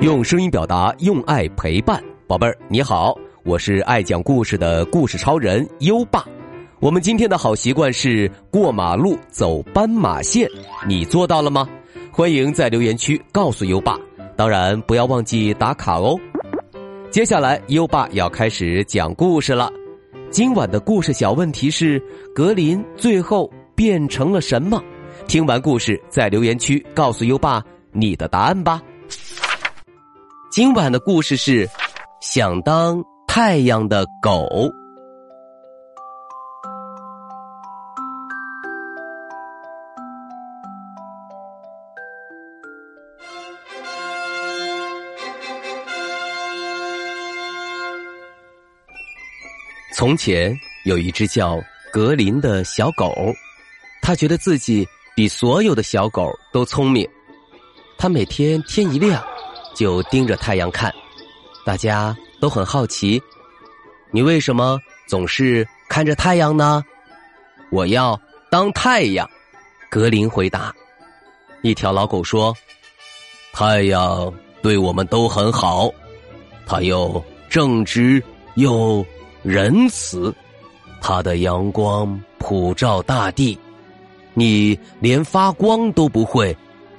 用声音表达，用爱陪伴，宝贝儿你好，我是爱讲故事的故事超人优爸。我们今天的好习惯是过马路走斑马线，你做到了吗？欢迎在留言区告诉优爸，当然不要忘记打卡哦。接下来优爸要开始讲故事了。今晚的故事小问题是：格林最后变成了什么？听完故事，在留言区告诉优爸你的答案吧。今晚的故事是想当太阳的狗。从前有一只叫格林的小狗，它觉得自己比所有的小狗都聪明。它每天天一亮就盯着太阳看，大家都很好奇，你为什么总是看着太阳呢？我要当太阳。格林回答。一条老狗说：“太阳对我们都很好，它又正直又……”仁慈，它的阳光普照大地，你连发光都不会，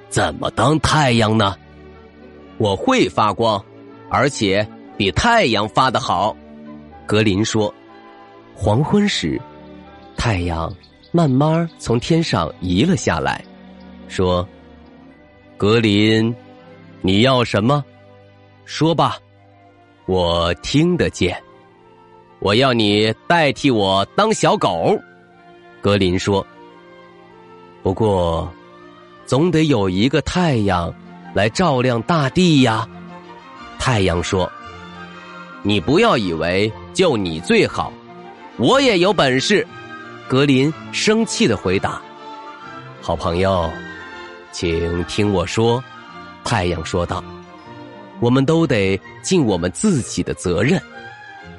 怎么当太阳呢？我会发光，而且比太阳发的好。格林说。黄昏时，太阳慢慢从天上移了下来，说：“格林，你要什么？说吧，我听得见。”我要你代替我当小狗，格林说。不过，总得有一个太阳来照亮大地呀。太阳说：“你不要以为就你最好，我也有本事。”格林生气的回答：“好朋友，请听我说。”太阳说道：“我们都得尽我们自己的责任。”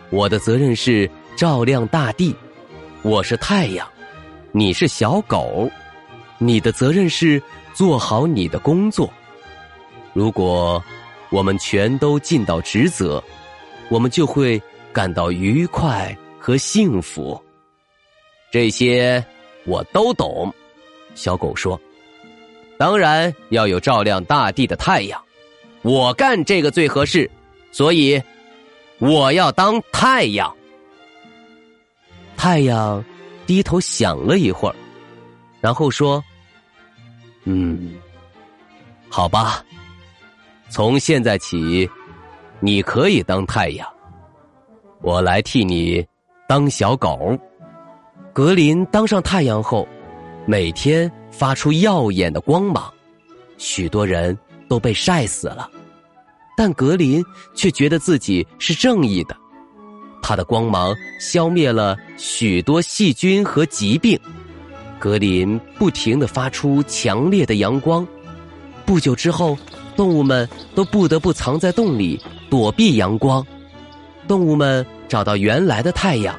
我的责任是照亮大地，我是太阳，你是小狗，你的责任是做好你的工作。如果我们全都尽到职责，我们就会感到愉快和幸福。这些我都懂，小狗说。当然要有照亮大地的太阳，我干这个最合适，所以。我要当太阳。太阳低头想了一会儿，然后说：“嗯，好吧，从现在起，你可以当太阳，我来替你当小狗。”格林当上太阳后，每天发出耀眼的光芒，许多人都被晒死了。但格林却觉得自己是正义的，他的光芒消灭了许多细菌和疾病。格林不停的发出强烈的阳光，不久之后，动物们都不得不藏在洞里躲避阳光。动物们找到原来的太阳，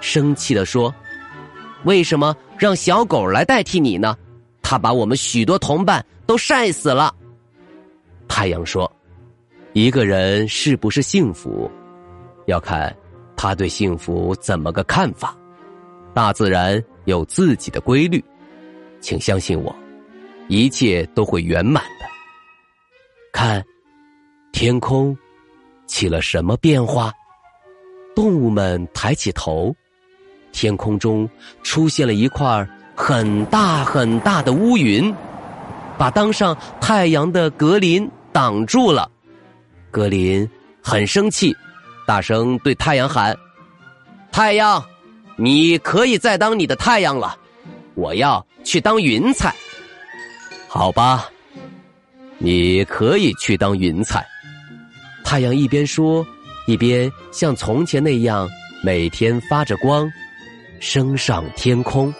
生气的说：“为什么让小狗来代替你呢？它把我们许多同伴都晒死了。”太阳说。一个人是不是幸福，要看他对幸福怎么个看法。大自然有自己的规律，请相信我，一切都会圆满的。看，天空起了什么变化？动物们抬起头，天空中出现了一块很大很大的乌云，把当上太阳的格林挡住了。格林很生气，大声对太阳喊：“太阳，你可以再当你的太阳了，我要去当云彩。”好吧，你可以去当云彩。太阳一边说，一边像从前那样每天发着光，升上天空。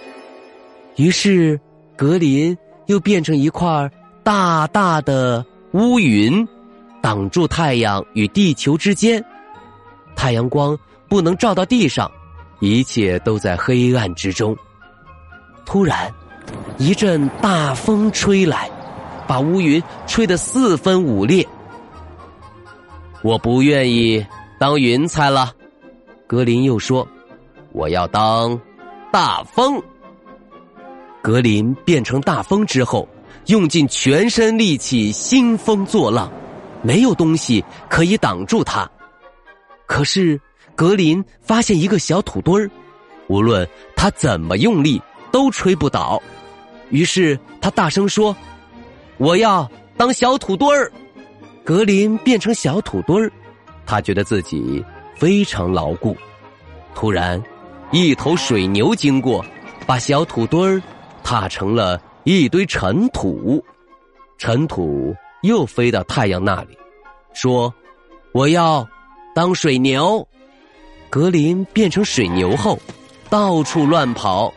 于是，格林又变成一块大大的乌云。挡住太阳与地球之间，太阳光不能照到地上，一切都在黑暗之中。突然，一阵大风吹来，把乌云吹得四分五裂。我不愿意当云彩了。格林又说：“我要当大风。”格林变成大风之后，用尽全身力气兴风作浪，没有东西可以挡住他。可是格林发现一个小土堆儿，无论他怎么用力都吹不倒。于是他大声说：“我要当小土堆儿。”格林变成小土堆儿，他觉得自己非常牢固。突然，一头水牛经过，把小土堆儿。踏成了一堆尘土，尘土又飞到太阳那里，说：“我要当水牛。”格林变成水牛后，到处乱跑，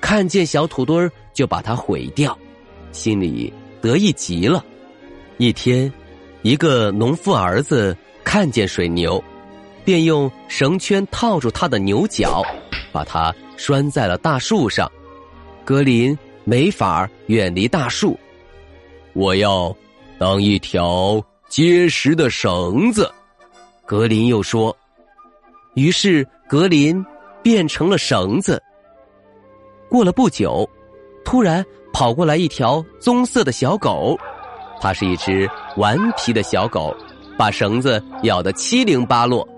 看见小土堆儿就把它毁掉，心里得意极了。一天，一个农夫儿子看见水牛，便用绳圈套住它的牛角，把它拴在了大树上。格林没法远离大树，我要当一条结实的绳子。格林又说，于是格林变成了绳子。过了不久，突然跑过来一条棕色的小狗，它是一只顽皮的小狗，把绳子咬得七零八落。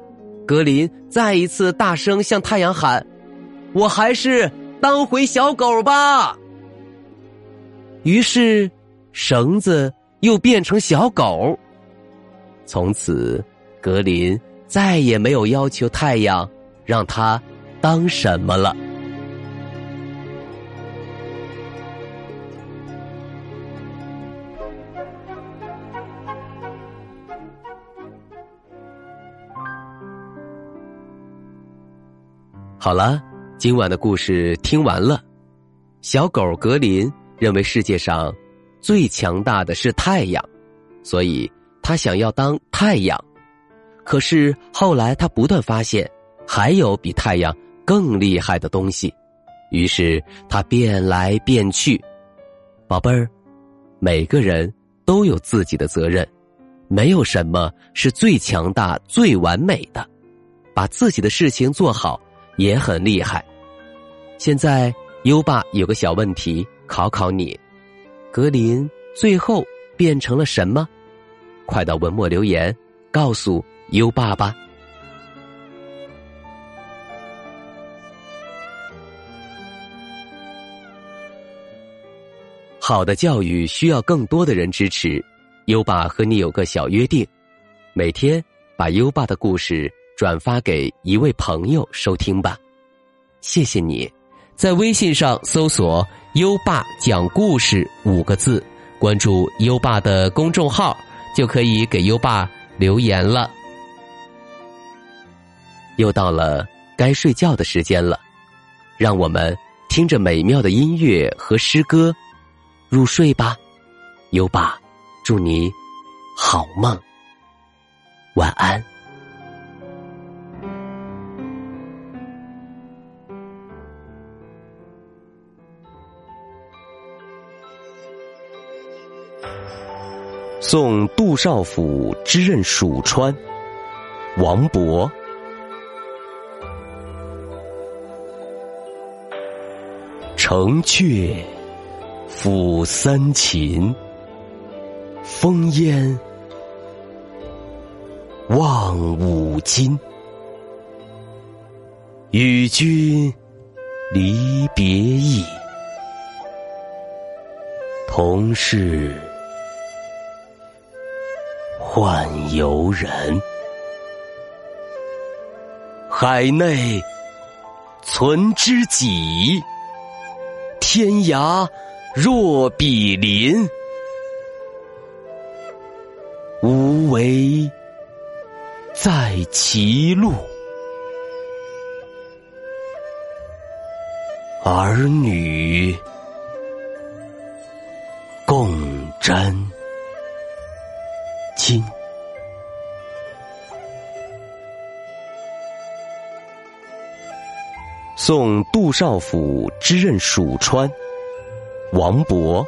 格林再一次大声向太阳喊：“我还是。”当回小狗吧。于是，绳子又变成小狗。从此，格林再也没有要求太阳让他当什么了。好了。今晚的故事听完了，小狗格林认为世界上最强大的是太阳，所以他想要当太阳。可是后来他不断发现还有比太阳更厉害的东西，于是他变来变去。宝贝儿，每个人都有自己的责任，没有什么是最强大、最完美的，把自己的事情做好。也很厉害。现在优爸有个小问题考考你：格林最后变成了什么？快到文末留言告诉优爸吧。好的教育需要更多的人支持。优爸和你有个小约定：每天把优爸的故事。转发给一位朋友收听吧，谢谢你，在微信上搜索“优爸讲故事”五个字，关注优爸的公众号，就可以给优爸留言了。又到了该睡觉的时间了，让我们听着美妙的音乐和诗歌入睡吧。优爸，祝你好梦，晚安。送杜少府之任蜀川，王勃。城阙辅三秦，风烟望五津。与君离别意，同是。宦游人，海内存知己，天涯若比邻。无为在歧路，儿女共沾。今送杜少府之任蜀川，王勃。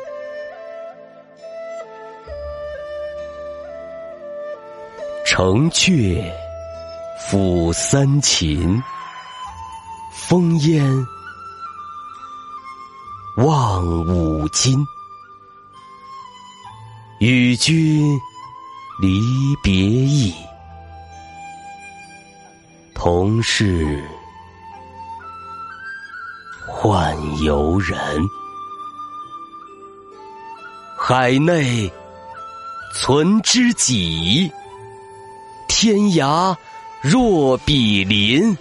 城阙辅三秦，风烟望五津。与君离别意，同是宦游人。海内存知己，天涯若比邻。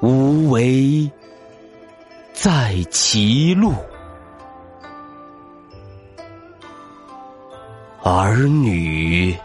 无为在歧路。儿女